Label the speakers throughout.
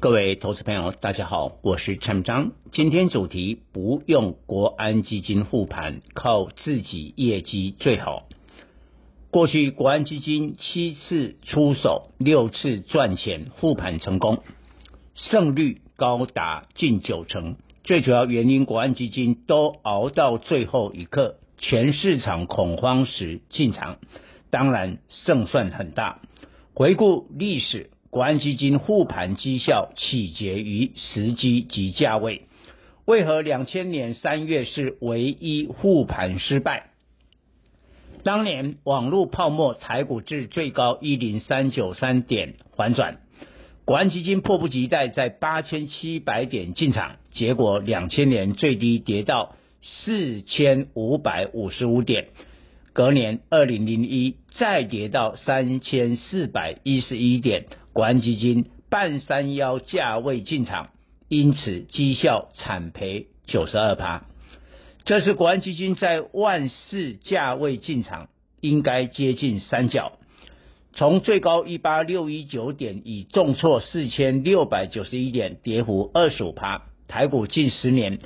Speaker 1: 各位投资朋友，大家好，我是陈章。今天主题不用国安基金护盘，靠自己业绩最好。过去国安基金七次出手，六次赚钱护盘成功，胜率高达近九成。最主要原因，国安基金都熬到最后一刻，全市场恐慌时进场，当然胜算很大。回顾历史。国安基金护盘绩效起结于时机及价位，为何两千年三月是唯一护盘失败？当年网络泡沫，台股至最高一零三九三点反转，国安基金迫不及待在八千七百点进场，结果两千年最低跌到四千五百五十五点，隔年二零零一再跌到三千四百一十一点。国安基金半山腰价位进场，因此绩效惨赔九十二趴。这是国安基金在万四价位进场，应该接近三角。从最高一八六一九点，已重挫四千六百九十一点，跌幅二十五趴。台股近十年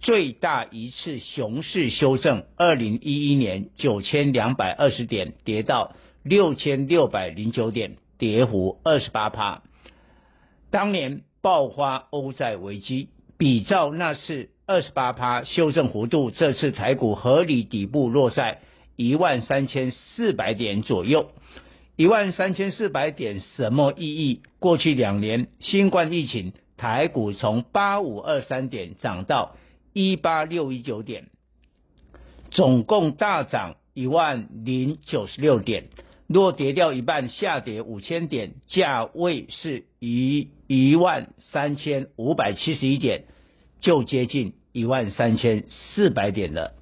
Speaker 1: 最大一次熊市修正，二零一一年九千两百二十点，跌到六千六百零九点。跌幅二十八趴，当年爆发欧债危机，比照那次二十八趴修正幅度，这次台股合理底部落在一万三千四百点左右。一万三千四百点什么意义？过去两年新冠疫情，台股从八五二三点涨到一八六一九点，总共大涨一万零九十六点。若跌掉一半，下跌五千点，价位是一一万三千五百七十一点，就接近一万三千四百点了，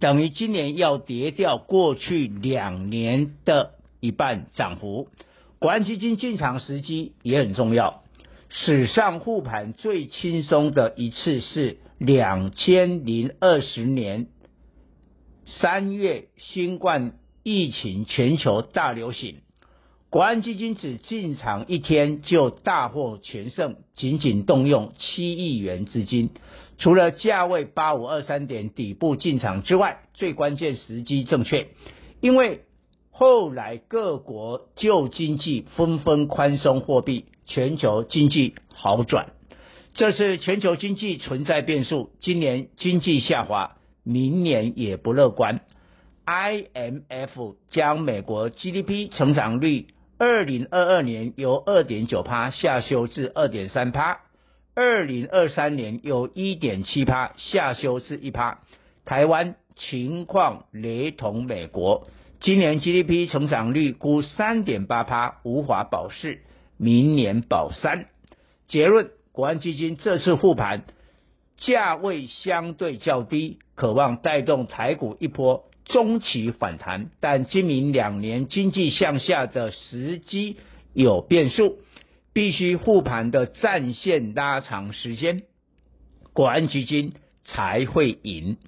Speaker 1: 等于今年要跌掉过去两年的一半涨幅。国安基金进场时机也很重要，史上护盘最轻松的一次是两千零二十年三月新冠。疫情全球大流行，国安基金只进场一天就大获全胜，仅仅动用七亿元资金。除了价位八五二三点底部进场之外，最关键时机正确，因为后来各国旧经济纷纷宽松货币，全球经济好转。这次全球经济存在变数，今年经济下滑，明年也不乐观。IMF 将美国 GDP 成长率二零二二年由二点九趴下修至二点三趴，二零二三年由一点七趴下修至一趴。台湾情况雷同美国，今年 GDP 成长率估三点八趴，无法保四，明年保三。结论：国安基金这次护盘价位相对较低，渴望带动台股一波。中期反弹，但今明两年经济向下的时机有变数，必须护盘的战线拉长时间，国安基金才会赢。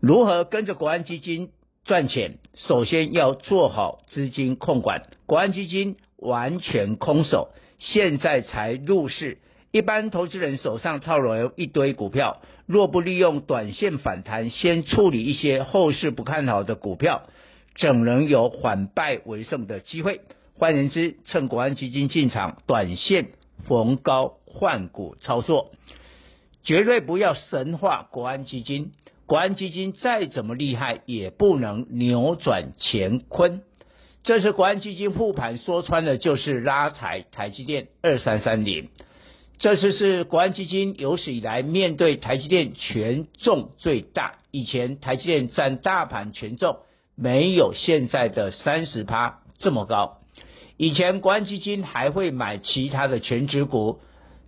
Speaker 1: 如何跟着国安基金赚钱？首先要做好资金控管，国安基金完全空手，现在才入市。一般投资人手上套了一堆股票，若不利用短线反弹，先处理一些后市不看好的股票，怎能有反败为胜的机会？换言之，趁国安基金进场，短线逢高换股操作，绝对不要神化国安基金。国安基金再怎么厉害，也不能扭转乾坤。这次国安基金复盘，说穿了就是拉抬台积电二三三零。这次是国安基金有史以来面对台积电权重最大。以前台积电占大盘权重没有现在的三十趴这么高。以前国安基金还会买其他的全值股，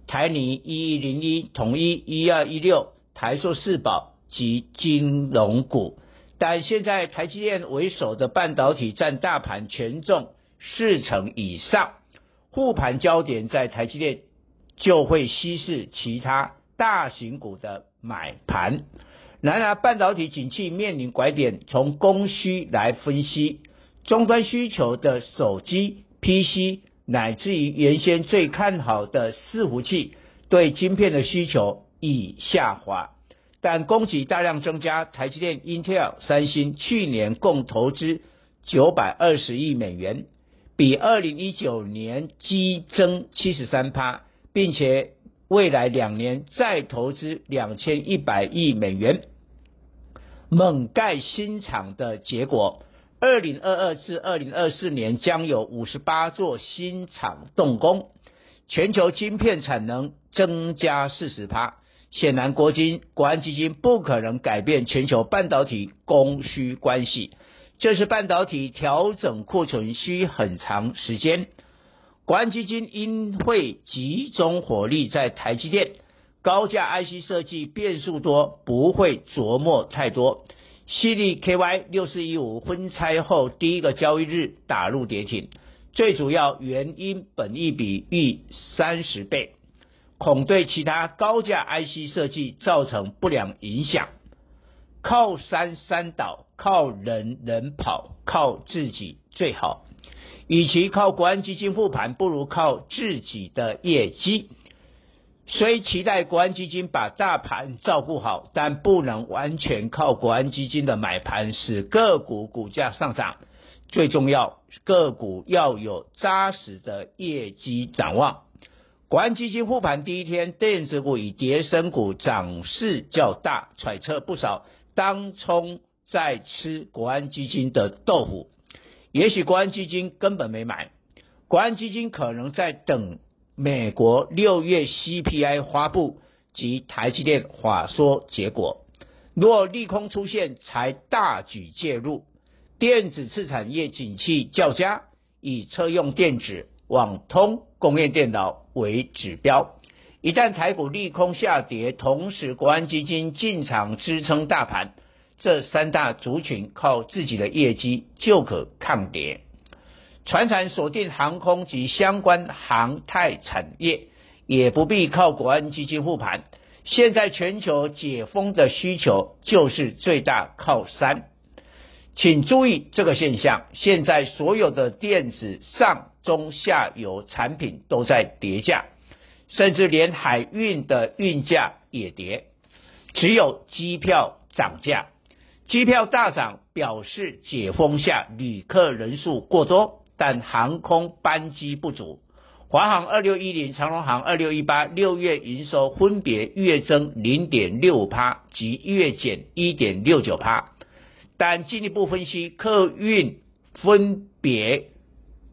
Speaker 1: 台泥一一零一、统一一二一六、台塑四宝及金融股。但现在台积电为首的半导体占大盘权重四成以上，护盘焦点在台积电。就会稀释其他大型股的买盘。然而，半导体景气面临拐点，从供需来分析，终端需求的手机、PC、乃至于原先最看好的伺服器，对晶片的需求已下滑。但供给大量增加，台积电、Intel、三星去年共投资九百二十亿美元，比二零一九年激增七十三趴，并且未来两年再投资两千一百亿美元，猛盖新厂的结果。二零二二至二零二四年将有五十八座新厂动工，全球晶片产能增加四十趴。显然，国金国安基金不可能改变全球半导体供需关系，这是半导体调整库存需很长时间。国安基金因会集中火力在台积电高价 IC 设计变数多，不会琢磨太多。矽力 KY 六四一五分拆后第一个交易日打入跌停，最主要原因本益比逾三十倍，恐对其他高价 IC 设计造成不良影响。靠山山倒，靠人人跑，靠自己最好。与其靠国安基金护盘，不如靠自己的业绩。虽期待国安基金把大盘照顾好，但不能完全靠国安基金的买盘使个股股价上涨。最重要，个股要有扎实的业绩展望。国安基金护盘第一天，电子股与跌升股涨势较大，揣测不少当冲在吃国安基金的豆腐。也许国安基金根本没买，国安基金可能在等。美国六月 CPI 发布及台积电法说结果，若利空出现，才大举介入。电子次产业景气较佳，以车用电子、网通、工业电脑为指标。一旦台股利空下跌，同时国安基金进场支撑大盘，这三大族群靠自己的业绩就可抗跌。船产锁定航空及相关航太产业，也不必靠国安基金护盘。现在全球解封的需求就是最大靠山，请注意这个现象。现在所有的电子上中下游产品都在跌价，甚至连海运的运价也跌，只有机票涨价。机票大涨表示解封下旅客人数过多。但航空班机不足，华航二六一零、长荣航二六一八六月营收分别月增零点六趴及月减一点六九趴，但进一步分析，客运分别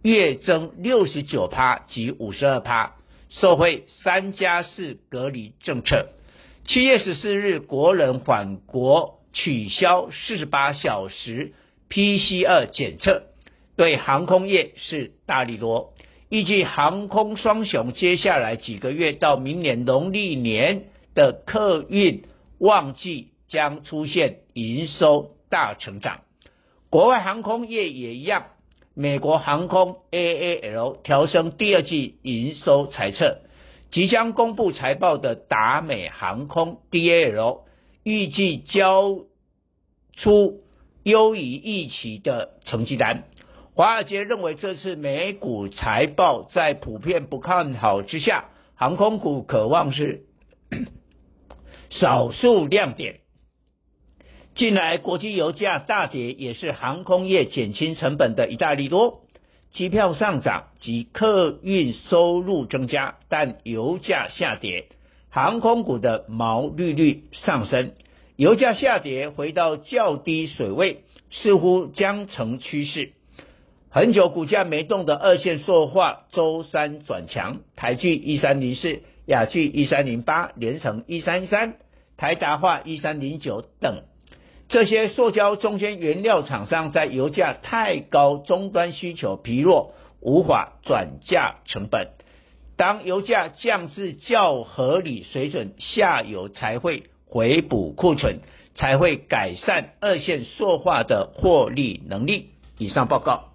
Speaker 1: 月增六十九趴及五十二趴，受惠三加四隔离政策。七月十四日，国人返国取消四十八小时 PCR 检测。对航空业是大利多，预计航空双雄接下来几个月到明年农历年的客运旺季将出现营收大成长。国外航空业也一样，美国航空 AAL 调升第二季营收财测，即将公布财报的达美航空 DAL 预计交出优于预期的成绩单。华尔街认为，这次美股财报在普遍不看好之下，航空股可望是 少数亮点。近来国际油价大跌，也是航空业减轻成本的一大利多。机票上涨及客运收入增加，但油价下跌，航空股的毛利率上升。油价下跌回到较低水位，似乎将成趋势。很久股价没动的二线塑化周三转强，台聚一三零四、亚聚一三零八、联成一三三、台达化一三零九等这些塑胶中间原料厂商，在油价太高、终端需求疲弱，无法转嫁成本。当油价降至较合理水准，下游才会回补库存，才会改善二线塑化的获利能力。以上报告。